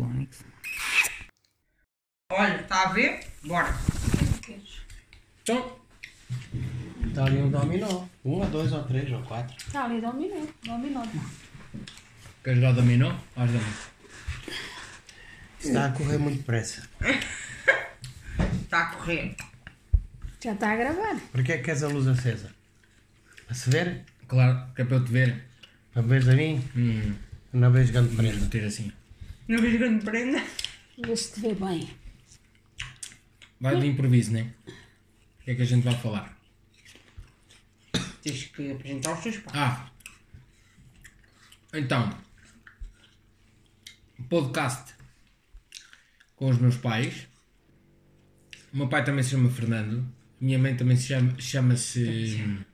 Fónix. Olha, está a ver? Bora. Então, Está ali um dominó. Um ou dois ou três ou quatro. Está ali, dominou. Dominou. queres jogar dominó? Vais dominó. Está a correr muito depressa. Está a correr. Já está a gravar. Para que é que queres a luz acesa? Para se ver? Claro, que é para eu te ver. Para veres a mim? Hum, Não vejo grande prenda. meter assim. Não vejo grande prenda. Vê se te vê bem. Vai de improviso, né? O que é que a gente vai falar? Tens que apresentar os teus pais. Ah! Então, podcast com os meus pais. O meu pai também se chama Fernando. Minha mãe também se chama, chama-se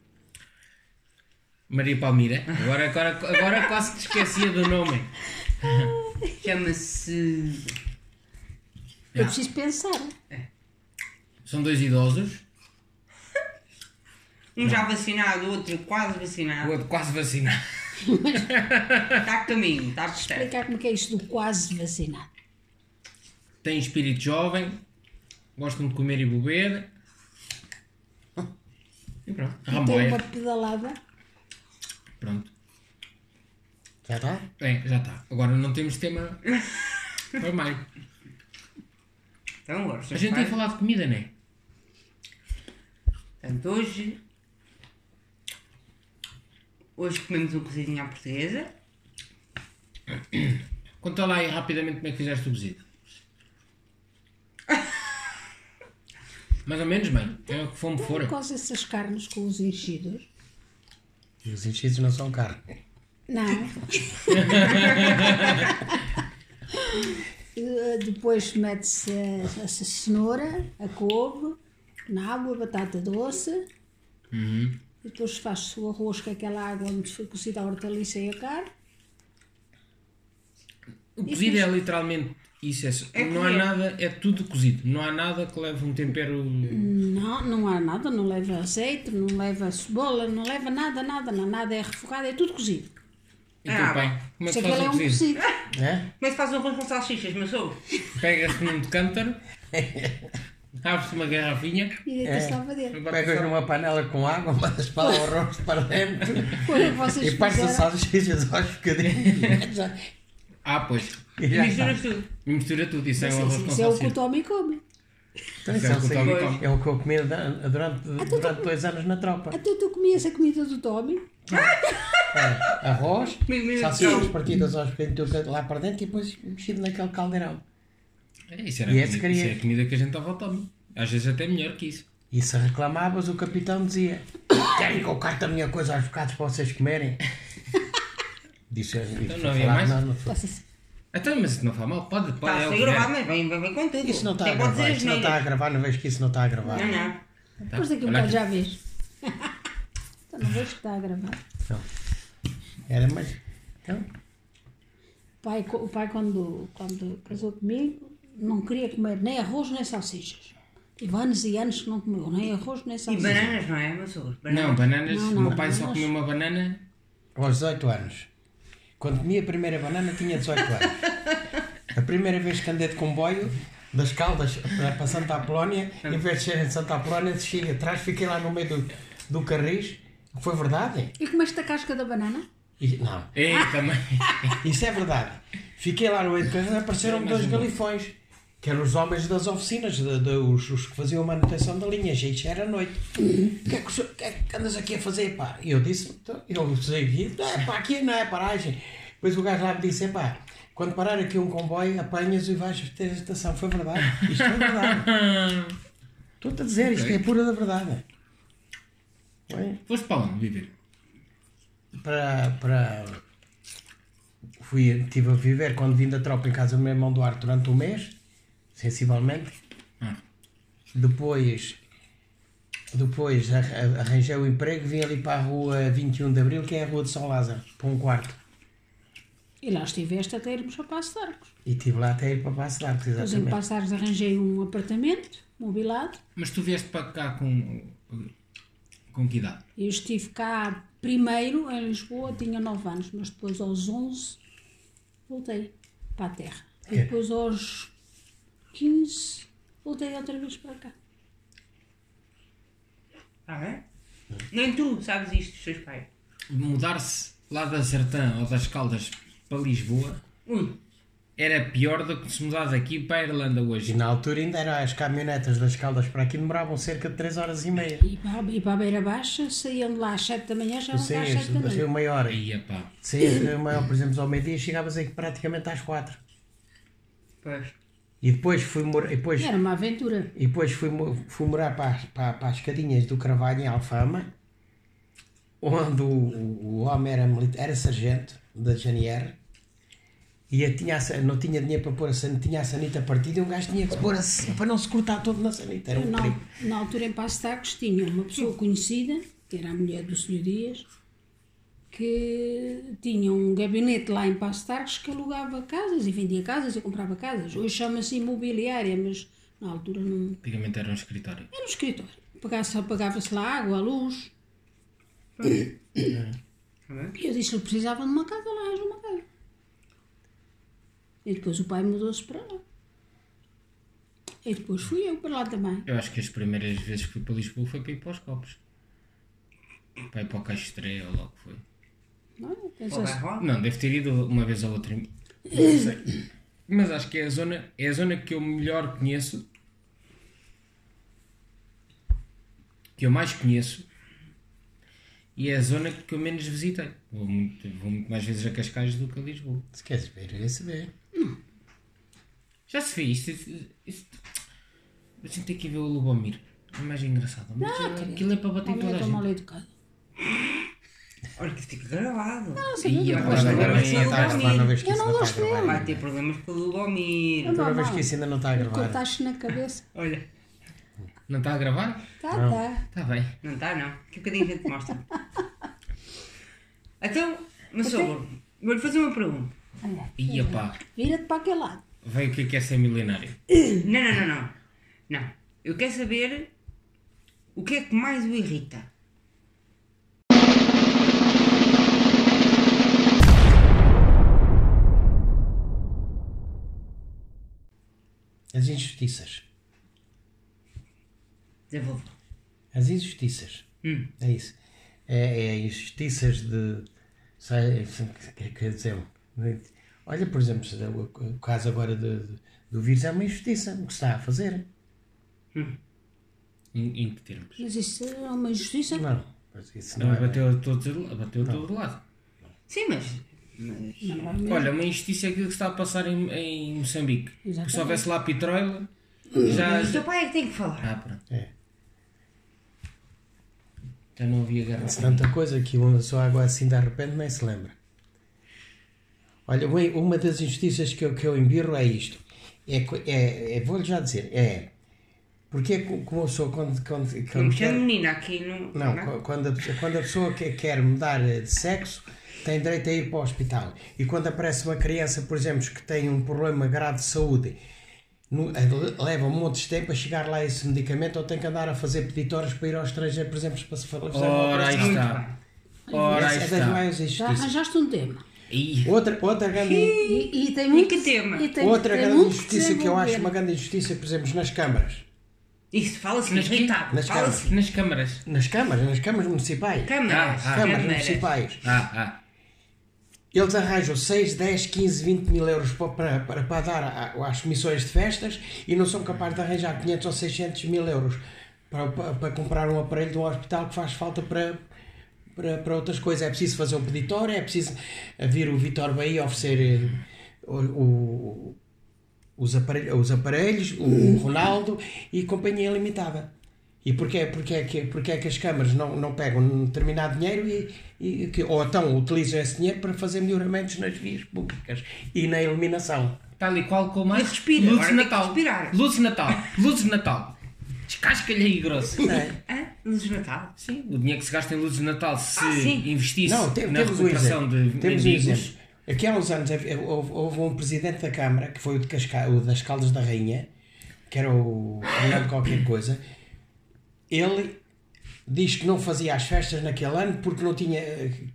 Maria Palmira. Agora, agora, agora quase que esquecia do nome. Chama-se. Eu preciso pensar. São dois idosos. Um já vacinado, o outro quase O vacinado. outro quase vacinado. Está a caminho, está a certo. Explicar como é que é isto do quase vacinado. Tem espírito jovem. Gostam de comer e beber. E pronto. Tem Ramboia. uma pedalada. Pronto. Já está? Bem, já está. Agora não temos tema para mais. Então, agora, A gente ia pais. falar de comida, não é? Portanto, hoje. Hoje comemos um cozidinho à portuguesa. Conta lá aí rapidamente como é que fizeste o cozido. Mais ou menos, mãe. É o que fome Por for. causa dessas carnes com os enchidos. E os enchidos não são carne. Não. Eh, Depois mete-se a, a cenoura, a couve, nabo, a batata doce. Uhum. E depois faz-se o arroz com aquela água onde foi cozida a hortaliça e a carne. O cozido é literalmente isso. É, É não há comer. nada, é tudo cozido. Não há nada que leve um tempero. Não, não há nada, não leva azeite, não leva cebola, não leva nada, nada, não, nada é refogado, é tudo cozido. E Ah, pai? Como é que é faz é o um cozido? É? Como é que faz um arroz com salsichas, meu sogro? Pega-se num cântaro, abre-se uma garrafinha. E dentro. Pegas numa panela com água, mandas para o arroz para dentro e passa salsichas aos bocadinhos. Ah, pois. E. Misturas tudo. E mistura tudo. Isso é um arroz com Isso é o que o. Tommy come. Então, Isso é o que o Tommy é, come. é o que eu comi da- durante, durante dois anos na tropa. Até tu comias a comida do Tommy. É, arroz, salsichas partidas aos tudo lá para dentro e depois mexido naquele caldeirão. É, isso, era E a esse comida, isso é a comida que a gente dava ao Tommy. Às vezes até melhor que isso. E se reclamavas, o capitão dizia: Querem que eu carte a minha coisa aos bocados para vocês comerem? Disse Então não havia mais? Não, não foi. Então, mas isso não faz mal. Pode, pode. Está é a ser gravado, mas vem, vem, vem com tudo. Isso não está a gravar, isso não está a gravar, não vejo que isso não está a gravar. Não, não. Tá. Depois daqui um bocado já vês. então não vejo que está a gravar. Não. Era, mas. Então, O pai, o pai quando, quando casou comigo, não queria comer nem arroz nem salsichas. Tive anos e anos que não comeu nem arroz nem E salsichas. bananas, não é, sogro? Não, bananas. Não, o não, meu pai só comeu uma banana. aos 18 anos, quando comi a primeira banana, tinha 18 anos. A primeira vez que andei de comboio, das Caldas para para Santa Apolónia, em vez de ser em Santa Apolónia, desci atrás, fiquei lá no meio do, do carris. Foi verdade? E comeste a casca da banana? E- não, Ei, também. Isso é verdade. Fiquei lá no meio de carreira apareceram dois galifões, que eram os homens das oficinas, de- de- os, os que faziam a manutenção da linha. Gente, era noite. O que é que, que é que andas aqui a fazer, pá? E eu disse, então, eu saí, é, pá, aqui não é paragem. Depois o gajo lá me disse, pá, quando parar aqui um comboio, apanhas e vais ter a estação. Foi verdade. Isto foi verdade. Estou-te a dizer, isto é pura da verdade. Foste para onde viver? Para, para fui, estive a viver quando vim da tropa em casa do meu irmão Duarte durante um mês, sensivelmente. Ah. Depois, depois arra- arranjei o emprego, vim ali para a rua 21 de Abril, que é a rua de São Lázaro, para um quarto. E lá estiveste até irmos ao Passo de Arcos. E estive lá até ir para Passo de Arcos, Depois em exatamente. Passo de Arcos arranjei um apartamento, mobilado. Mas tu vieste para cá com. com que idade? Eu estive cá primeiro em Lisboa, tinha 9 anos, mas depois aos 11 voltei para a terra. E depois aos 15 voltei outra vez para cá. Ah, é? Nem tu sabes isto dos teus pais. Mudar-se lá da Sertã ou das Caldas para Lisboa Ui, era pior do que se mudar daqui para a Irlanda E hoje. na altura ainda era as caminhonetas das Caldas para aqui demoravam cerca de 3 horas e meia. E para, e para a Beira Baixa saíam de lá às 7 da manhã, já não Sim, às 7 da saiu manhã. uma hora. Aí, pá. Uma hora, por exemplo, ao meio-dia chegavas aí praticamente às 4. pois. E depois fui morar. E depois, Era uma aventura. e depois fui, fui morar para, as- para, para as Cadinhas do Carvalho, em Alfama, onde o, o, o homem era, milita- era sargento da GNR e tinha, a não tinha dinheiro para pôr a sanita, tinha a sanita partida e um gajo tinha que pôr a, para não se cortar todo na sanita. Era um Na, na altura em Passo tinha uma pessoa conhecida, que era a mulher do Sr. Dias, que tinha um gabinete lá em Passo que alugava casas e vendia casas e comprava casas. Hoje chama-se imobiliária, mas na altura não. Antigamente era um escritório. Era um escritório. Pagava-se pagava lá água, a luz. Bem? E eu disse-lhe que precisava de uma casa, lá. E depois o pai mudou-se para lá. E depois fui eu para lá também. Eu acho que as primeiras vezes que fui para Lisboa foi para ir para os copos. Para ir para o Castré ou lá o que foi. Rolar. Não, deve ter ido uma vez ou outra. Não sei. Mas acho que é a zona, é a zona que eu melhor conheço. Que eu mais conheço. E é a zona que eu menos visitei. Vou muito, vou muito mais vezes a Cascais do que a Lisboa. Se queres ver, é saber. Já se fez isto. isto a gente tem que ver o Lubomir. É mais engraçado. Mas querido. aquilo é para bater em Homem toda é a tão mal gente. educado. Olha que fica gravado. Ih, Vai agora ter agora problemas bem, com o tá, Lubomir. Toda vez que Eu isso não não está a gosto dele. gravar. Vai ter problemas com o Lubomir. Eu Toda vez que isso ainda não está a gravar. Cortaste na cabeça. Olha, Não está a gravar? Tá, tá. Está bem. não está não. Que um bocadinho a gente mostra. Então, meu sogro, vou-lhe fazer uma pergunta. Olha, Ia pá. Vira-te para aquele lado. Veio o que é que é ser milionário. Não, não, não, não. Não. Eu quero saber o que é que mais o irrita. As injustiças. Devolvo. As injustiças. Hum. É isso. É, é injustiças de. Sei, quer dizer. Olha, por exemplo, o, caso agora de, de- do vírus é uma injustiça o que se está a fazer. Em, em que termos? Mas isso é uma injustiça. Não, isso Não, não é. bateu a todo, bateu a todo lado. Sim, mas. mas... Não. Olha, uma injustiça é aquilo que está a passar em, em Moçambique. Exatamente. Se houvesse lá petróleo, já. Mas o teu pai é que tem que falar. Ah, pronto. É. Já não havia guerra. Tanta coisa que uma pessoa agora assim de repente nem se lembra. Olha, uma- uma das injustiças que eu, que eu embirro é isto. É, é, é vou-lhe já dizer, é. Porque é que como eu sou quando, quando, Não quando quer- menina aqui no. Não, qu- quando a, pessoa- quando a pessoa que quer mudar de sexo tem direito a ir para o hospital. E quando aparece uma criança, por exemplo, que tem um problema grave de saúde, no- leva um monte de tempo a chegar lá esse medicamento ou tem que andar a fazer peditórios para ir ao estrangeiro, por exemplo, para se fazer uma Ora, aí está. Ora, aí é está. Já arranjaste um tema. Outra, outra grande, E, e tem muito. que tema? e tem- outra tem grande injustiça que eu acho uma grande injustiça, por exemplo, nas câmaras. Isso, fala-se Nas. Nas Fala-se. nas câmaras. Nas câmaras, nas câmaras municipais. Câmaras. Ah, ah, câmaras câmaras. municipais. Ah, ah. Eles arranjam 6, 10, 15, 20 mil euros para, para, para, para dar a- às comissões de festas e não são capazes de arranjar 500 ou 600 mil euros para, para, para comprar um aparelho de um hospital que faz falta para, para, para outras coisas. É preciso fazer um peditório, é preciso vir o Vitor Bahia oferecer eh, o, o- os, aparelhos, os aparelhos, o Ronaldo e companhia limitada. E porquê, porquê, é que, porquê é que as câmaras não, não pegam um determinado dinheiro e, e que, ou então utilizam esse dinheiro para fazer melhoramentos nas vias públicas e na iluminação? Tal e qual como E respira, Luzes Natal. respirar. Luzes Natal. Luzes Natal. Descasca-lhe aí grosso. Não é? Luzes de Natal? Sim, o dinheiro que se gasta em luzes de Natal, se Ah, investisse Não, te- na temos um recuperação de Temos um mendigos, exemplo. Aqui há uns anos houve, houve um presidente da Câmara, que foi o, de Casca, o das Caldas da Rainha, que era o Fernando qualquer coisa. Ele diz que não fazia as festas naquele ano porque não tinha.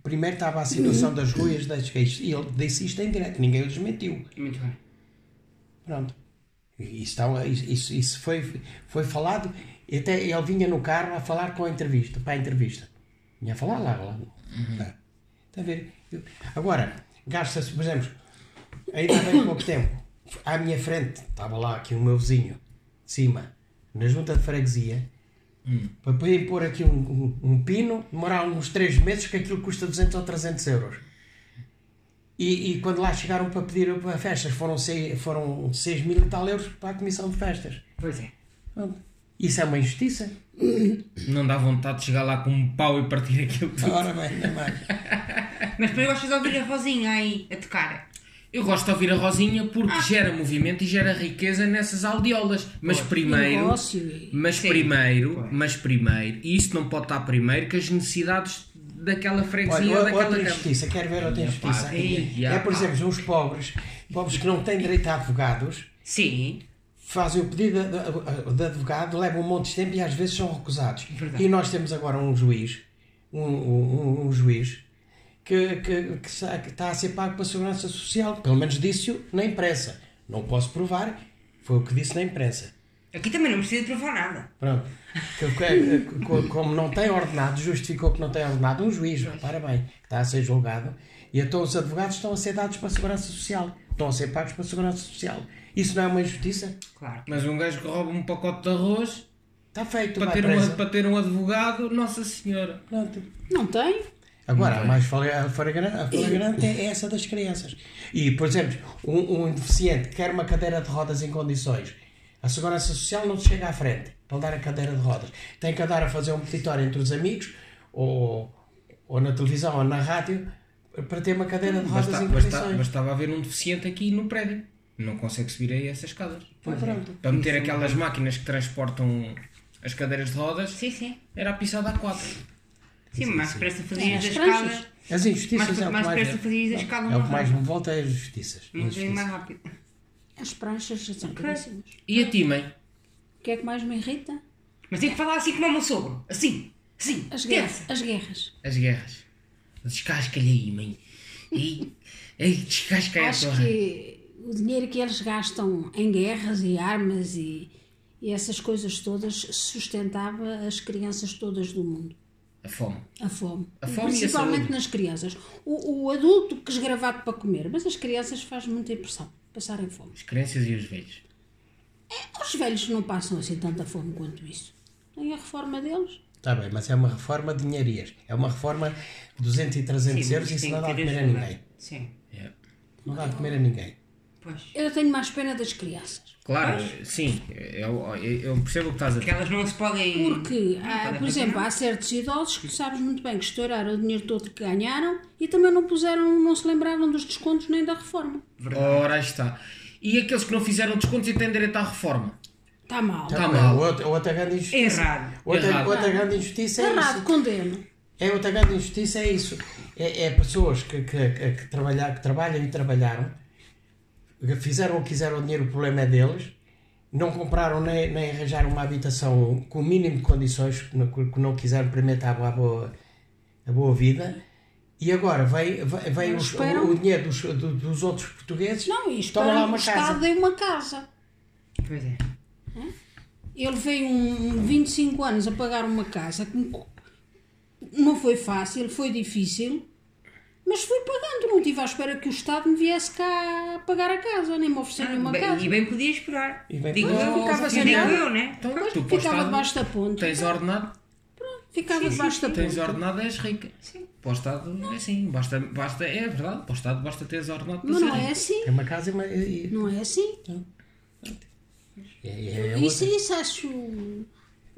Primeiro estava a situação das ruas das queixas. E ele disse isto em direto, ninguém o desmentiu. Muito bem. Pronto. Isso, isso, isso foi, foi falado, e até ele vinha no carro a falar com a entrevista, para a entrevista. Vinha a falar lá. lá. Tá. Está a ver? Eu- Agora, gasta-se, por exemplo, ainda há bem pouco tempo, à minha frente, estava lá aqui o meu vizinho, de cima, na junta de freguesia, para poder pôr aqui um, um, um pino, demorar uns 3 meses, que aquilo custa 200 ou 300 euros. E, e quando lá chegaram para pedir para festas, foram 6, foram 6 mil e tal euros para a comissão de festas. Pois é. Pronto. Isso é uma injustiça? Não dá vontade de chegar lá com um pau e partir aquilo tudo. Ora bem, ainda mais. Mas depois gostas de ouvir a Rosinha aí a tocar. Eu gosto de ouvir a Rosinha porque gera movimento e gera riqueza nessas aldeolas. Mas primeiro, Negócio mas Sim. primeiro, Pois. mas primeiro, e isso não pode estar primeiro que as necessidades daquela freguesia ou Olha, daquela outra injustiça, quero ver outra injustiça. Ei, É, por pá. exemplo, uns pobres, pobres que não têm direito a advogados, Sim. Fazem o pedido de, advogado, levam um monte de tempo e às vezes são recusados. Verdade. E nós temos agora um juiz, um, um, um juiz, que, que, que está a ser pago pela Segurança Social. Pelo menos disse-o na imprensa. Não posso provar, foi o que disse na imprensa. Aqui também não precisa provar nada. Pronto. Como não tem ordenado, justificou que não tem ordenado um juiz, repara bem, que está a ser julgado, e então os advogados estão a ser dados para a Segurança Social. Estão a ser pagos para a Segurança Social. Isso não é uma injustiça? Claro. Mas um gajo que rouba um pacote de arroz Está feito, para ter, um, para ter um advogado, Nossa Senhora. Pronto. Não tem? Agora, a mais flagra- a flagrante, a é essa das crianças. E, por exemplo, um, um deficiente que quer uma cadeira de rodas em condições, a Segurança Social não se chega à frente para lhe dar a cadeira de rodas. Tem que andar a fazer um petitório entre os amigos, ou, ou na televisão ou na rádio, para ter uma cadeira de rodas Basta, em basta, condições. bastava haver um deficiente aqui no prédio. Não consegue subir aí essas escadas. Pois pronto. Para meter aquelas máquinas que transportam as cadeiras de rodas, Sim, sim. era a pisada a quatro. Sim, mais depressa É, fazias as a pranchas. escada. As injustiças Mais, é o que mais mais, depressa fazias a escada é o que mais me volta é as justiças. Um bocadinho mais rápido. As pranchas são caríssimas. E a ti, mãe? O que é que mais me irrita? Mas tem que falar assim como o meu sogro. Assim. Assim. As guerras. As guerras. As guerras. Descasca-lhe aí, mãe. Ei, ei descasca aí a que o dinheiro que eles gastam em guerras e armas e, e essas coisas todas sustentava as crianças todas do mundo. A fome. A fome. A fome e a Principalmente saúde. nas crianças. O, o adulto que esgravado para comer, mas as crianças faz muita impressão passarem fome. As crianças e os velhos. Os velhos não passam assim tanta fome quanto isso. Tem a reforma deles. Está bem, mas é uma reforma de dinharias. É uma reforma de 200 e 300 Sim, euros e isso tem não dá ter comer a ninguém. Sim. Yeah. Não dá de comer a ninguém. Pois. Eu tenho mais pena das crianças. Claro, sim. Eu, eu, percebo o que estás a Que dizer. elas não se podem. Porque, não há, podem por exemplo, nada. há certos idosos que sabes muito bem que estouraram o dinheiro todo que ganharam e também não puseram, não se lembraram dos descontos nem da reforma. Ora, aí está. E aqueles que não fizeram descontos e têm direito à reforma? Está mal. Tá Bem, mal. Outra, outra grande injustiça. Errado. Outra, Errado. outra grande injustiça é Errado, isso. condeno. É outra grande injustiça é isso. É, é pessoas que, que, que, que trabalhar, que trabalham e trabalharam, que fizeram ou quiseram o dinheiro, o problema é deles, não compraram nem, nem arranjaram uma habitação com o mínimo de condições, que não, que quiseram experimentar a boa, a boa vida. E agora vem, vem, os- o, dinheiro dos, do- dos outros portugueses. Não, e lá esperam que uma o Estado casa. dê uma casa. Pois é. Ele veio um, um 25 anos a pagar uma casa que não foi fácil, foi difícil, mas fui pagando. Não estive à espera que o Estado me viesse cá pagar a casa, nem me oferecer nenhuma Bem- casa. e bem podia esperar. E bem Digo podia. eu, Ficava sem digo nada. eu, né? Então, tu ficava Estado debaixo da ponte. Tens ordenado, Ficava debaixo da tens ponte. ordenado és rica. Sim. Para o Estado é assim. Basta, basta, é verdade. Para o Estado basta teres ordenado para Mas não é assim. É uma casa e uma. e- Não é assim. é- é- é Isso, outra. isso acho.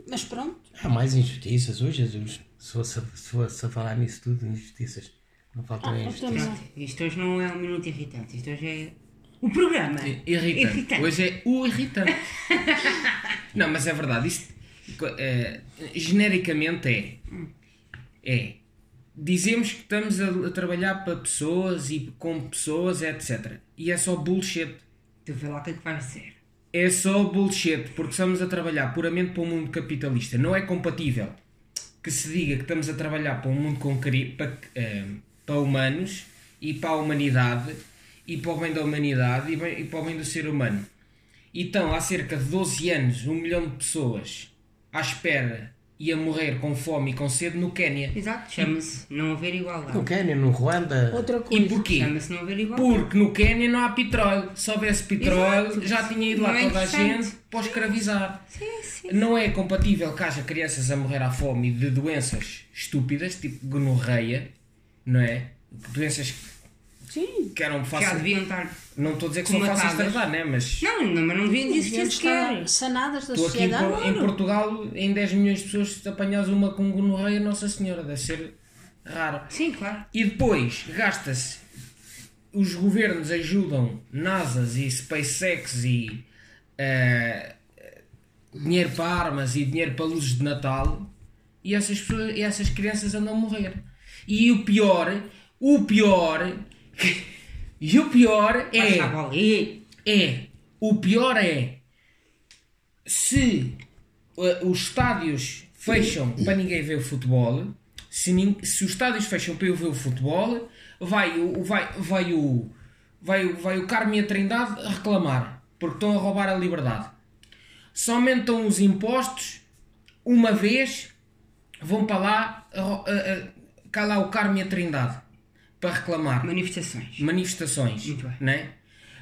Mas pronto. Há mais injustiças, oh Jesus. Se fosse, se fosse a falar nisso tudo, injustiças. Não faltam Ah, Pronto, isto hoje não é um minuto irritante. Isto hoje é o programa. Irritante. Hoje é o irritante. não, mas é verdade. Isto, eh, genericamente é. É. Dizemos que estamos a, a trabalhar para pessoas e com pessoas, etc. E é só bullshit. Tu vê lá o que é que vais dizer. É só bullshit, porque estamos a trabalhar puramente para um mundo capitalista. Não é compatível que se diga que estamos a trabalhar para um mundo com para, eh, para humanos e para a humanidade e para o bem da humanidade e, bem- e para o bem do ser humano. e estão há cerca de 12 anos, um milhão de pessoas à espera e a morrer com fome e com sede no Quénia. Exato, chama-se não haver igualdade. No Quênia, no Ruanda. Outra coisa. E porquê? Chama-se não haver igualdade. Porque no Quénia não há petróleo. Se houvesse petróleo, Exato. já tinha ido lá Não é toda a gente para escravizar. Sim, sim. Não é compatível que haja crianças a morrer à fome de doenças estúpidas, tipo gonorreia, não é? Doenças Sim. que eram Já fáceis. deviam estar. Não estou a dizer que são fáceis de tratar, né? Mas Não, não, mas não deviam existir sequer. sanadas da estou aqui em, sociedade. Por- em Portugal, em 10 milhões de pessoas, se apanhas uma com gonorreia, Nossa Senhora, deve ser raro. Sim, claro. E depois gasta-se. Os governos ajudam NASAs e SpaceX e eh, dinheiro para armas e dinheiro para luzes de Natal e essas, pessoas, e essas crianças andam a morrer. E o pior, o pior, e o pior é, é, o pior é se eh, os estádios fecham para ninguém ver o futebol, se, se os estádios fecham para eu ver o futebol, vai o, vai, vai o, vai, o- vai o e a Trindade reclamar, porque estão a roubar a liberdade. Se aumentam os impostos, uma vez, vão para lá, a- a- cá lá o Carmo e a Trindade, para reclamar Manifestações. manifestações, Muito bem. né?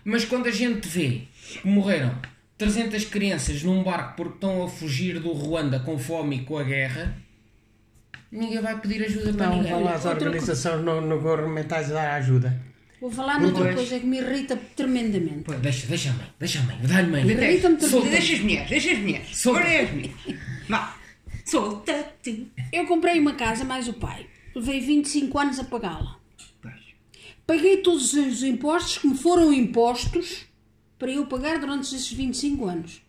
Mas quando a gente vê que morreram 300 crianças num barco porque estão a fugir do Ruanda com fome e com a guerra, ninguém vai pedir ajuda para Não, ninguém. vão lá as organizações não, não governamentais dar ajuda. Vou falar noutra Pois. coisa que me irrita tremendamente. Pô, Deixa, deixa a mãe, deixa a mãe, dá-lhe mãe. Irrita-me Deixa, também. deixa as mulheres, deixa as mulheres. Solta. Solta-te. Eu comprei uma casa mais o pai. Levei 25 anos a pagá-la. Paguei todos os impostos que me foram impostos para eu pagar durante esses 25 anos.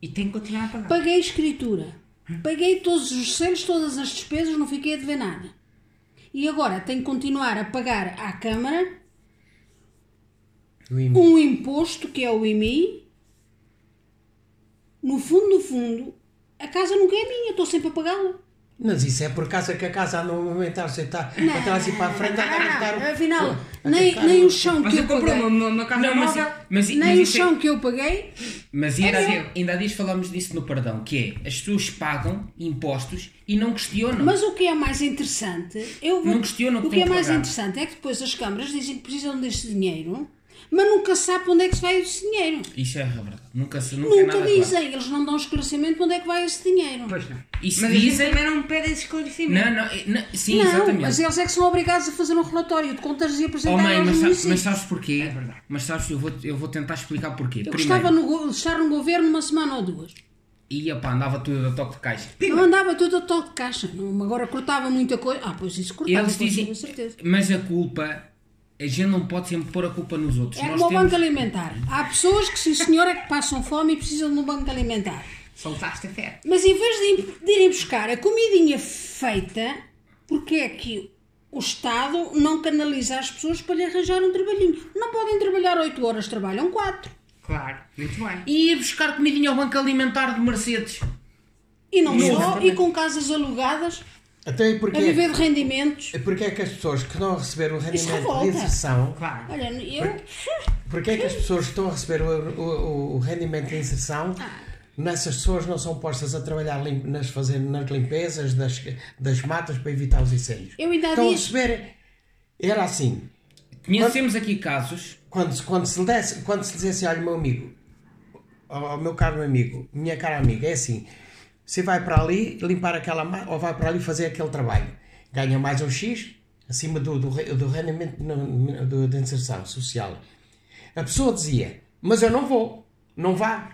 E tem que continuar a pagar. Paguei escritura. Paguei todos os selos, todas as despesas, não fiquei a dever nada. E agora tenho que continuar a pagar à Câmara um imposto que é o IMI. No fundo, no fundo, a casa nunca é minha, estou sempre a pagá-la. Mas isso é por causa que a casa anda a movimentar-se e está para trás e para a frente a gastar. Ah, afinal, a nem, nem o- o chão que Você eu paguei, uma, uma casa Não, mas, nem o é- chão que eu paguei, mas ainda, É há meu. dias- ainda há dias falámos disso no perdão, que é as pessoas pagam impostos e não questionam. Mas o que é mais interessante, eu vou- Não questionam que o que é mais interessante é que depois as câmaras dizem que precisam desse dinheiro, mas nunca se sabe para onde é que se vai esse dinheiro. Isso é verdade. Nunca, se- nunca, é Nunca claro. dizem, eles não dão esclarecimento para onde é que vai esse dinheiro. Pois não. Isso mas dizem- também não pede esse esclarecimento. Não, não, não, sim, não, exatamente. mas eles é que são obrigados a fazer um relatório de contas e Oh apresentar mãe, aos mas, municípios. mas sabes porquê? É verdade. Mas sabes, eu vou, eu vou tentar explicar porquê. Eu Primeiro, gostava no, estar no governo uma semana ou duas. ia pá, andava tudo a toque de caixa. Eu andava tudo a toque de caixa. Agora cortava muita coisa. Ah, pois isso cortava, Eles dizem, tenho certeza. mas a culpa, a gente não pode sempre pôr a culpa nos outros. É Nós como o temos- banco alimentar. Há pessoas que, sim senhor, é que passam fome e precisam de um banco alimentar. Soltaste a fé. Mas em vez de ir- de irem buscar a comidinha feita, porque é que o Estado não canaliza as pessoas para lhe arranjar um trabalhinho? Não podem trabalhar 8 horas, trabalham 4. Claro, muito bem. E ir buscar comidinha ao banco alimentar de Mercedes. E não só, e com casas alugadas, Até a porque, viver de rendimentos. porque é que as pessoas que estão a receber o rendimento de inserção, Claro. Olha, eu. porque é que as pessoas que estão a receber o, o, o rendimento de inserção, nessas pessoas não são postas a trabalhar lim- nas, fazer, nas limpezas das, das matas para evitar os incêndios? Eu ainda Estão a receber, era assim, Conhecemos aqui casos, quando, se- quando, se lhe desse, quando se lhe dissesse, olha, meu amigo, ao meu caro amigo, minha cara amiga, é assim: você vai para ali limpar aquela ou vai para ali fazer aquele trabalho, ganha mais um X acima do, do, do rendimento da inserção social. A pessoa dizia: Mas eu não vou, não vá.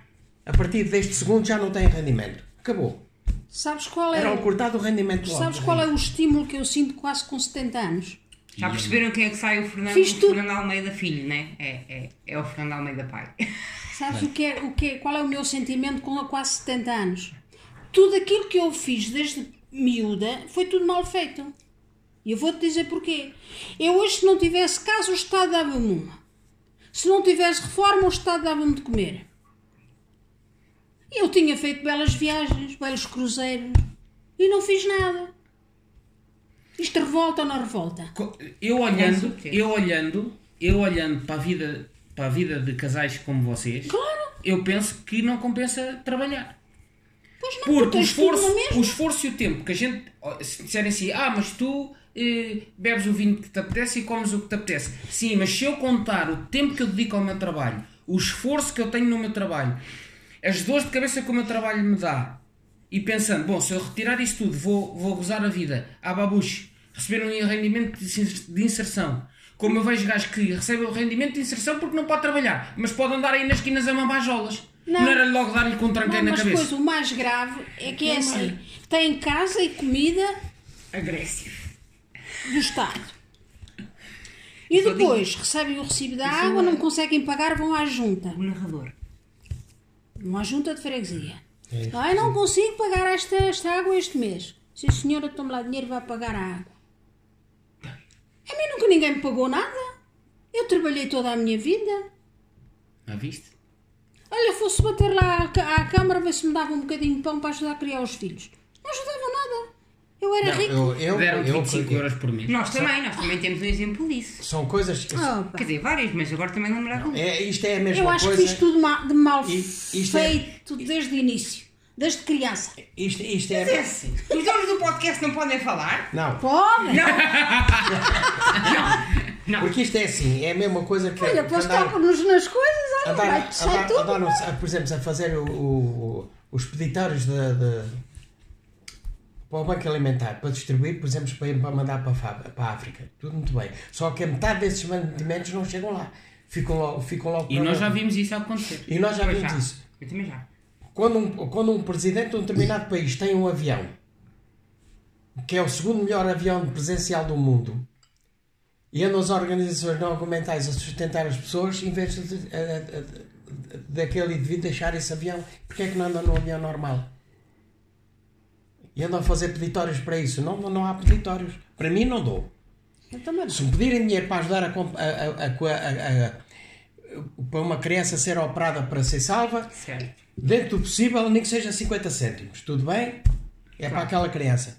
A partir deste segundo já não tem rendimento. Acabou. Sabes qual é, Era o o- cortar do rendimento logo. sabes qual é o estímulo que eu sinto quase com 70 anos? Já perceberam quem é que sai o Fernando, Fiz o. Fernando Almeida filho, né? É, é, é o Fernando Almeida pai. Sabes o que é, o que é, qual é o meu sentimento com quase 70 anos? Tudo aquilo que eu fiz desde miúda foi tudo mal feito. E eu vou-te dizer porquê. Eu hoje, se não tivesse casa, o Estado dava-me uma. Se não tivesse reforma, o Estado dava-me de comer. Eu tinha feito belas viagens, belos cruzeiros e não fiz nada. Isto revolta ou não revolta? eu olhando, eu olhando, eu olhando para a vida, para a vida de casais como vocês, Claro! eu penso que não compensa trabalhar. Pois não, Porque o na esforço, o esforço e o tempo que a gente. Se disserem assim, ah, mas tu eh, bebes o vinho que te apetece e comes o que te apetece. Sim, mas se eu contar o tempo que eu dedico ao meu trabalho, o esforço que eu tenho no meu trabalho, as dores de cabeça que o meu trabalho me dá, e pensando, bom, se eu retirar isso tudo, vou, vou gozar a vida à babuche, receber um rendimento de inserção. Como eu vejo gajos que recebem o rendimento de inserção porque não pode trabalhar, mas pode andar aí nas esquinas a mamar jolas. Não, Não. era logo dar-lhe com um tranqueio Não, na mas cabeça. depois o mais grave é que é assim: tem casa e comida Agressivo. do Estado. E Só depois recebem o recibo da água, não conseguem pagar, vão à junta. O narrador. Vão à junta de freguesia. É. Ai, não consigo pagar esta, esta água este mês. Sim, senhora, tome lá dinheiro vai pagar a água. A mim nunca ninguém me pagou nada. Eu trabalhei toda a minha vida. Ah, viste? Olha, fosse bater lá à, à Câmara ver se me dava um bocadinho de pão para ajudar a criar os filhos. Não ajudava nada. Eu era rico. Eu, eu, Deram eu, 25 euros por mês. Nós também, nós também temos um exemplo disso. São coisas. que- pá. Quer dizer, várias, mas agora também lembrar É, isto é a mesma Eu acho coisa. que fiz tudo ma- de mal I- isto é- feito desde o início. Desde criança. Isto, isto Mas é é. assim, os donos do podcast não podem falar? Não, Pode! Não. porque isto é assim, é a mesma coisa que. Olha, andar- toca-nos nas coisas, olha, andar, vai, sai andar, tudo. andar, no- por exemplo, a fazer o, o- os peditórios de, de- para o Banco Alimentar, para distribuir, por exemplo, para, para mandar para a, para a África. Tudo muito bem. Só que a metade desses mantimentos não chegam lá. Ficam logo, ficam logo E nós já vimos isso acontecer. E nós já vimos já. isso. Eu também já. Quando um, quando um presidente de um determinado país tem um avião, que é o segundo melhor avião presencial do mundo, e andam as organizações não governamentais a sustentar as pessoas, em vez de, daquele indivíduo deixar esse avião, porque é que não andam no avião normal? E andam a fazer peditórios para isso. Não, não há peditórios. Para mim, não dou. Se me pedirem dinheiro para ajudar a, a- a- a- para uma criança ser operada para ser salva, Certo. dentro do possível, nem que seja 50 cêntimos. Tudo bem? É para aquela criança.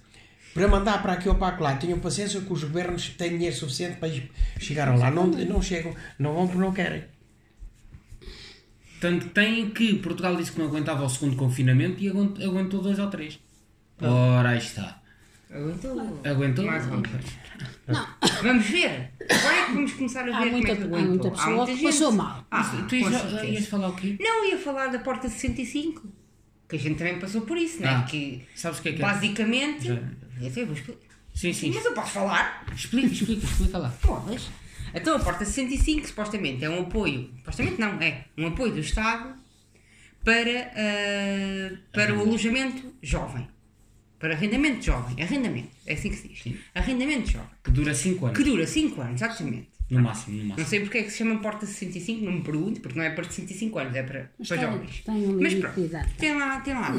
Para mandar para aqui ou para lá, tenham paciência que os governos têm dinheiro suficiente para chegaram lá. Não, não chegam, não vão porque não querem. Tanto tem que Portugal disse que não aguentava o segundo confinamento e aguent- aguentou dois ou três. Ora, aí está. Aguentou. Aguentou? Mais ou. Não, Vamos ver. Agora é que vamos começar a ver há como muita, é que há aguentou. muita pessoa que gente. passou mal. Ah, tu com ias, ias falar o quê? Não, ia falar da porta 65. Que a gente também passou por isso, não é? Ah, que sabes o que é que é? basicamente. Já. Vou explicar. Sim, sim. Mas eu posso falar? Explica, explica, explica lá. Podes. Então a porta 65 supostamente é um apoio. Supostamente não, é um apoio do Estado para, ah, para o alojamento jovem. Para arrendamento jovem. Arrendamento. É assim que se diz. Arrendamento jovem. Que dura 5 anos. Que dura 5 anos, exatamente. No máximo, no Não máximo. sei porque é que se chama Porta 65, não me pergunte, porque não é para 65 anos, é para, Mas para tem- jovens. tem um Mas pronto, de idade. tem lá, tem lá.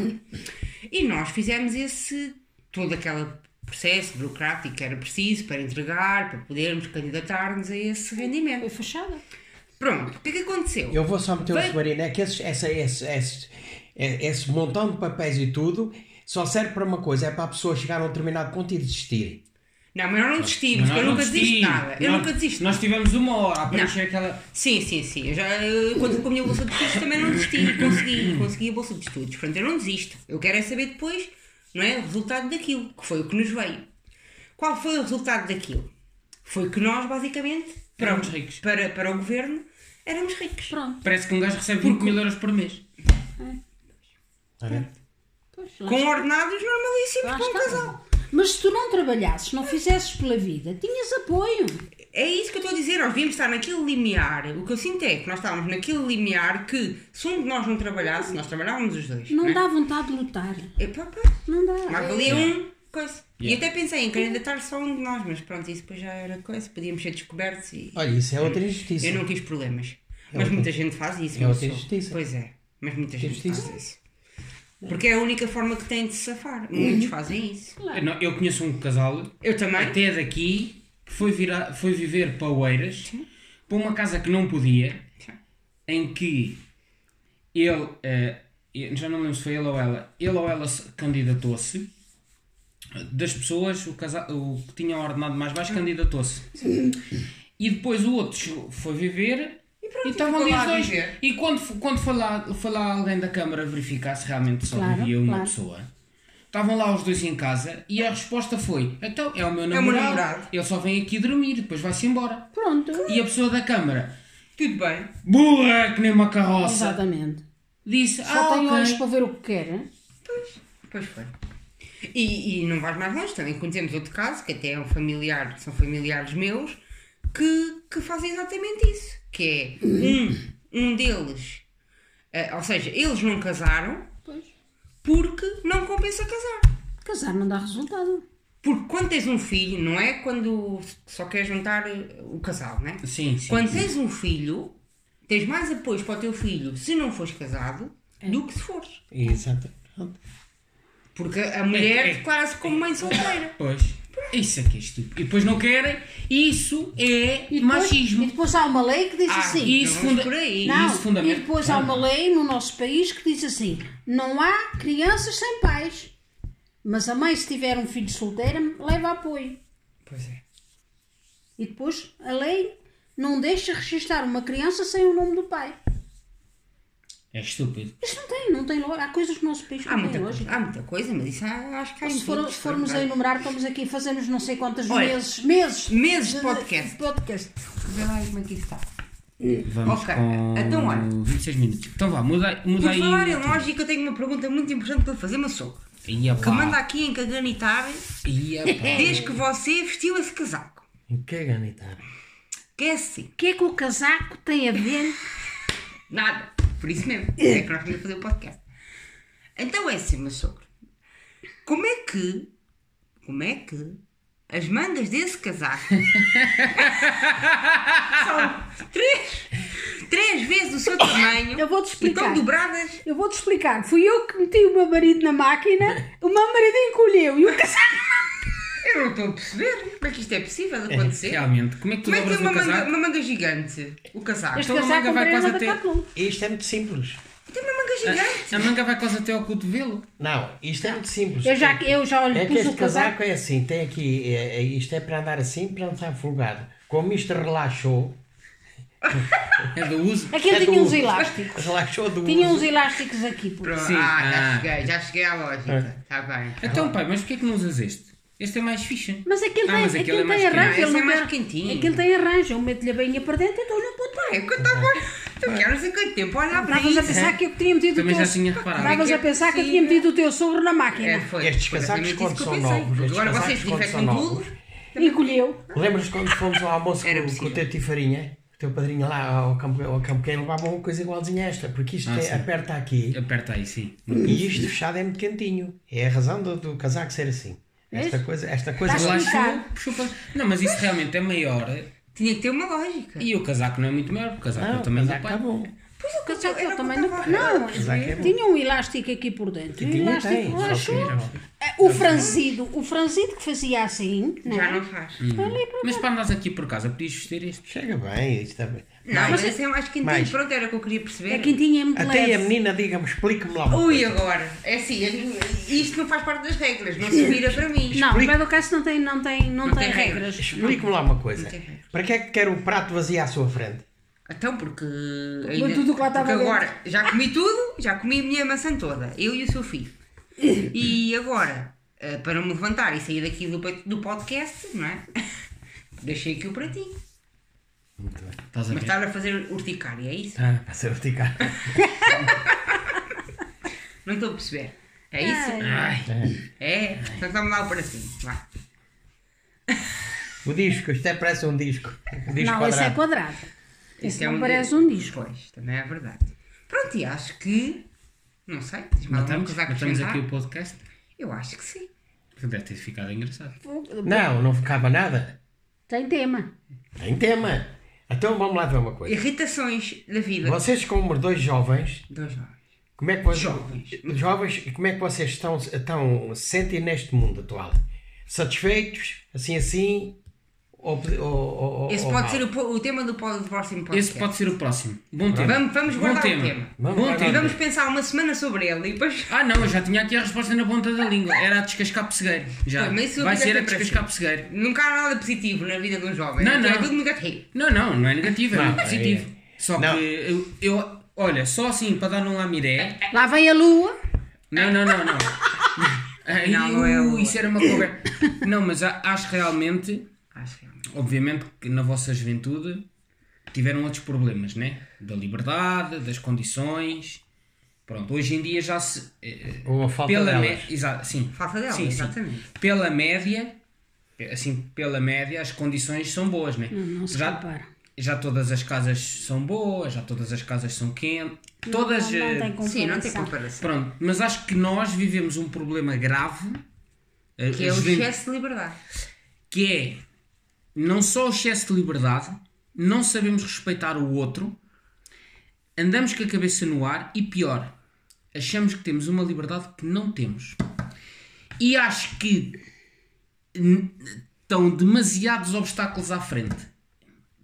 E nós fizemos esse, todo aquele processo burocrático que era preciso para entregar, para podermos candidatar-nos a esse rendimento. Foi fechada. Pronto, o que é que aconteceu? Eu vou só meter um Vai- submarino. É que esses, essa, esse, esse, é- esse montão de papéis e tudo só serve para uma coisa: é para a pessoa chegar a um determinado ponto e desistir. Não, mas nós não desistimos, Nós eu não nunca desisto de nada. Eu Nós- nunca desisto. Nós tivemos uma hora a preencher Não. aquela. Sim, sim, sim. Eu já, eu, quando com a minha bolsa de estudos também não desisti. Consegui, consegui a bolsa de estudos. Portanto, eu não desisto. Eu quero é saber depois, não é? O resultado daquilo, que foi o que nos veio. Qual foi o resultado daquilo? Foi que nós, basicamente, para, Éramos ricos. para, para o governo, éramos ricos. Pronto. Parece que um gajo recebe 20 mil euros por mês. Está a ver? Pois, Com ordenados normalíssimos para um casal. Mas se tu não trabalhasses, não fizesses pela vida, tinhas apoio. É isso que eu estou a dizer, nós devíamos estar naquele limiar. O que eu sinto é que nós estávamos naquele limiar que, se um de nós não trabalhasse, nós trabalhávamos os dois. Não é? dá vontade de lutar. Epá, pá. Não dá. Mais valia um, coisa. E Yeah. até pensei em candidatar só um de nós, mas pronto, isso depois já era coisa. Podíamos ser descobertos e. Olha, isso é outra injustiça. Eu não quis problemas. Mas outra- muita gente faz isso. é outra injustiça. Pois é, mas muita gente Injustiça. faz isso. Porque é a única forma que têm de se safar. Muitos fazem isso. Eu, não- eu conheço um casal, Eu também. até daqui, que foi, virar, foi viver para Oeiras, para uma casa que não podia, Sim. em que ele, eu já não lembro se foi ele ou ela, ele ou ela se candidatou-se, das pessoas, o, casal, o que tinha ordenado mais baixo candidatou-se. E depois o outro foi viver E estavam ali os dois. E quando, quando foi, lá, foi lá alguém da Câmara verificar se realmente só Claro, vivia uma claro. pessoa, estavam lá os dois em casa e a resposta foi: então é o meu meu namorado, namorado. ele só vem aqui dormir, depois vai-se embora. Pronto. E a pessoa da Câmara, Tudo bem. burra que nem uma carroça, Exatamente. disse: Só ah, tem ok." olhos para ver o que quer. hein? Pois foi. E, e não vais mais longe, também conhecemos outro caso, que até é um familiar, são familiares meus, que, que fazem exatamente isso. Que é um, um deles, eh, ou seja, eles não casaram Pois. porque não compensa casar. Casar não dá resultado. Porque quando tens um filho, não é quando só queres juntar eh, o casal, né? Sim, sim. Quando tens um filho, tens mais apoios para o teu filho se não fores casado do que se fores. Exato. Porque a mulher É, é. declara-se como mãe solteira. Pois. Isso aqui é estúpido. E depois não querem. Isso é E depois, machismo. e depois há uma lei que diz Ah, assim. Isso, Não vamos funda por aí. Não, isso fundamenta. e depois há uma lei no nosso país que diz assim: não há crianças sem pais. Mas a mãe, se tiver um filho solteiro, leva apoio. Pois é. E depois a lei não deixa registrar uma criança sem o nome do pai. É estúpido. Isto não tem, não tem lógica. Há coisas no nosso país que Há não muita, lógica. há muita coisa, mas isso há- acho que há em Se, for- se formos a verdade. enumerar, estamos aqui, fazemos não sei quantos Olha, meses. Meses! meses de podcast. podcast. Vê lá como é que isso está. Vamos Ok, com então olha. 26 minutos. Então vá, muda, Por aí. falar em lógica, eu tenho uma pergunta muito importante para fazer, sogro. Ia Que manda aqui em caganitar desde que você vestiu esse casaco. Que ganitar. Que é assim, O que é que o casaco tem a ver? nada. Por isso mesmo. É que nós vamos fazer o podcast. Então é assim, meu sogro. Como é que. Como é que as mangas desse casaco são três, três vezes o seu tamanho Eu vou-te e explicar. estão dobradas? Eu vou-te explicar. Fui eu que meti o meu marido na máquina, o meu marido encolheu e o casaco. Eu não estou a perceber como é que isto é possível de acontecer. Realmente, como é que tu Como é que uma manga, uma manga gigante? O casaco. Este Então a casaco manga vai quase até-. Isto é muito simples. Tem uma manga gigante. A manga vai quase até ao cotovelo. Não, isto é muito simples. Eu já, eu já olho, É que este o casaco. casaco é assim, tem aqui, é- é- isto é para andar assim, para não estar folgado. Como isto relaxou, É do uso. Aquilo é tinha do- uns elásticos. Relaxou do Tinha uns uso. elásticos aqui. Por... Pronto. Sim, Ah, já ah. cheguei, já cheguei à lógica. Está bem. Então, pai, mas porquê que não usas este? Este é mais fixe. Mas aquilo Ah, tem, mas aquele aquilo é mais tem arranjo. Ele é mais quentinho. Aquilo tem arranjo. Eu meto-lhe a bainha para dentro e estou-lhe a pontar. É que eu estava. Tu queres sei quanto tempo olhar para Estavas a isso. pensar que eu tinha metido Também o teu... já tinha reparado. Estavas a pensar que eu tinha metido o teu sogro na máquina. É, foi. Estes casacos quando isso são eu novos, Agora vocês desinfectam tudo. Encolheu. Lembras quando fomos ao almoço Era com, com o teu tio Farinha? O teu padrinho lá ao campo, ao campo pequeno levava uma coisa igualzinha a esta, porque isto Ah, é- aperta aqui Aperta aí, sim. e isto fechado é muito quentinho. É a razão do, do casaco ser assim. Esta coisa, esta coisa Estás lá- explicado. Não, mas isso realmente é maior. Tinha que ter uma lógica. E o casaco não é muito maior. O casaco é Não, o o tamanho do casaco pai. está bom. Pois O casaco eu o que também eu não. casaco é bom. tinha um elástico aqui por dentro. E O tinha, elástico tem, só que- relaxou. O franzido, o franzido que fazia assim, não Já é? não faz. Hum. Ali Mas para andares aqui por casa, podias vestir este. Chega bem, isto está bem. Não, mas esse é mais quentinho. Mais. Pronto, era o que eu queria perceber. É quentinho, é muito Até leve. a menina, diga-me, explique-me lá uma Ui, coisa. agora. É assim, isto não faz parte das regras. Não se vira para mim. Não, Explica- o caso não tem, não tem, não Não tem, tem regras. Explique-me lá uma coisa. Para que é que quer o prato vazio à sua frente? Então, porque. tudo que lá estava porque agora já comi tudo, já comi a minha maçã toda, eu e o seu filho. E agora, eh, para me levantar e sair daqui do, do podcast, não é? Deixei aqui o pratinho. Muito bem. Estás a Mas ver? estava a fazer urticária, é isso? Ah, para ser urticária. Não estou a perceber. É isso? Ai, É? Então vamos lá para cima. Vá. O disco, isto é parece um disco. Um disco Não, esse é quadrado. quadrado. Isso Esse é não um parece di- um disco. Pois, também é verdade. Pronto, e acho que. Não sei, alguma matamos, coisa a matamos acrescentar? aqui o podcast. Eu acho que sim. Que deve ter ficado engraçado. Não, não ficava nada. Tem tema. Tem tema. Então vamos lá ver uma coisa. Irritações da vida. Vocês como dois jovens, Dois jovens. como é que vocês, Jovens. jovens, como é que vocês estão, estão se sentem neste mundo atual? Satisfeitos? Assim assim? Ou, ou, ou, Esse pode ser o, o tema do, próximo podcast. Esse pode ser o próximo. Bom tema. Vamos, vamos Bom guardar tema. o tema. Vamos Bom. E tema. vamos pensar uma semana sobre ele e depois. Ah não, eu já tinha aqui a resposta na ponta da língua. Era a descascar pessegueiro. Já. Pois, Vai ser a descascar pessegueiro. Nunca há nada positivo na vida de um jovem. Não, Aquilo É não. tudo negativo. Não, não, não é negativo, é Não, muito positivo. é- Só Não. que eu, eu- olha, só assim para dar um lamiré. Lá vem a lua. Não, não, não, não. Ai, Não, não é o- isso era uma conversa. Não, mas acho realmente, Acho realmente. Obviamente, que na vossa juventude tiveram outros problemas, né? Da liberdade, das condições. Pronto, hoje em dia já se. eh, Ou a falta pela delas. exa- sim. Falta dela, Sim, sim. exatamente. Pela média, assim, pela média, as condições são boas, né? Não, não se já, compara. já todas as casas são boas, já todas as casas são quentes. Todas. não, eh, não tem Sim, não tem comparação. Pronto, mas acho que nós vivemos um problema grave eh, Que é o excesso de liberdade. que é não só o excesso de liberdade, não sabemos respeitar o outro, andamos com a cabeça no ar e pior, achamos que temos uma liberdade que não temos. E acho que estão demasiados obstáculos à frente.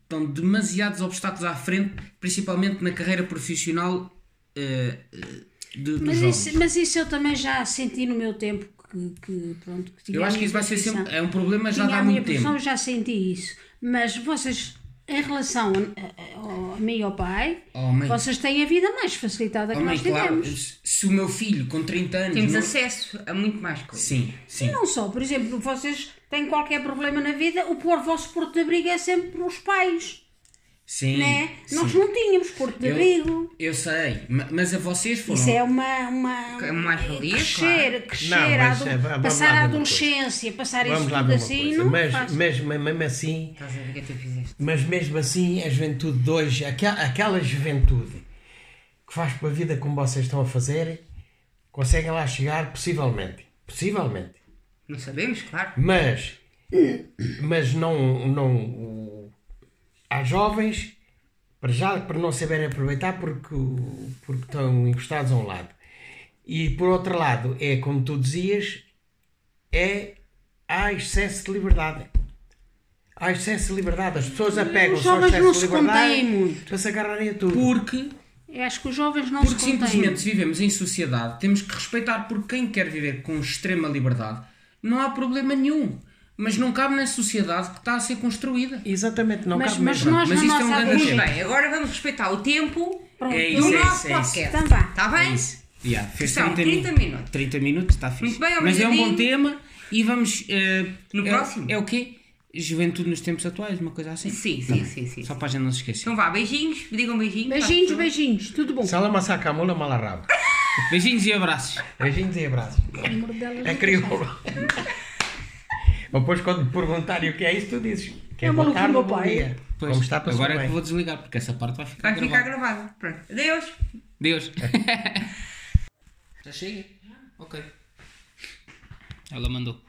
Estão demasiados obstáculos à frente, principalmente na carreira profissional eh, eh, de, Mas isso, mas isso eu também já senti no meu tempo que, que, pronto, que Eu acho que isso vai ser sempre. É um problema já há muito tempo. eu já senti isso. Mas vocês, em relação a, a- a mim e ao pai, Oh, mãe. vocês têm a vida mais facilitada que Oh, mãe, nós claro, tivemos. se o meu filho com 30 anos. Temos não- acesso a muito mais coisas. Sim, sim. E não só, por exemplo, vocês têm qualquer problema na vida, o por vosso porto de abrigo é sempre os pais, Sim. né? Nós sim. não tínhamos porto de Eu- abrigo. Eu sei, ma- mas a vocês foram. Isso é uma. uma É uma mais-valia, crescer, claro. crescer, Não, a mas, é, vamos passar a adolescência, passar isso Vamos lá tudo assim, coisa. não Mas, mas mesmo assim, Estás a ver o que é que tu fizeste? mas mesmo assim, a juventude de hoje, aquela, aquela juventude que faz para a vida como vocês estão a fazer, conseguem lá chegar, possivelmente. Possivelmente. Não sabemos, claro. Mas, mas não, não há jovens, para já, para não saberem aproveitar porque, porque estão encostados a um lado. E por outro lado, é como tu dizias, é, há excesso de liberdade. Há excesso de liberdade. As pessoas apegam-se ao jovens excesso não de liberdade muito. para se agarrarem a tudo. Porque, Eu acho que os jovens não porque se contêm. simplesmente se vivemos em sociedade, temos que respeitar porque quem quer viver com extrema liberdade não há problema nenhum. Mas não cabe na sociedade que está a ser construída. Exatamente, não Mas, cabe mas mesmo. nós, Mas isto é um grande Muito bem, agora vamos respeitar o tempo Pronto. É é nosso isso, é isso. podcast. Então. Está bem? É isso. Yeah, fez São 30, 30 mi- minutos. 30 minutos, está fixe. Muito bem, Mas é um bom tema e vamos. eh, No é, próximo? É o quê? Juventude nos tempos atuais, uma coisa assim. Sim, sim, sim, sim. Só para a gente não se esquecer. Então vá, beijinhos, digam beijinhos. Beijinhos, Tá, beijinhos, tudo bom. Se ela massacra a mula, mal rabo. Beijinhos e abraços. Beijinhos e abraços. É não crioulo. Depois, quando perguntarem o que é isso, tu dizes. Que é É boa maluco tarde meu pai. dia. Pois, Como está, passou agora é que vou desligar, porque essa parte vai ficar Vai ficar gravada. Pronto. Adeus. Deus. Já chega? Ok. Ela mandou.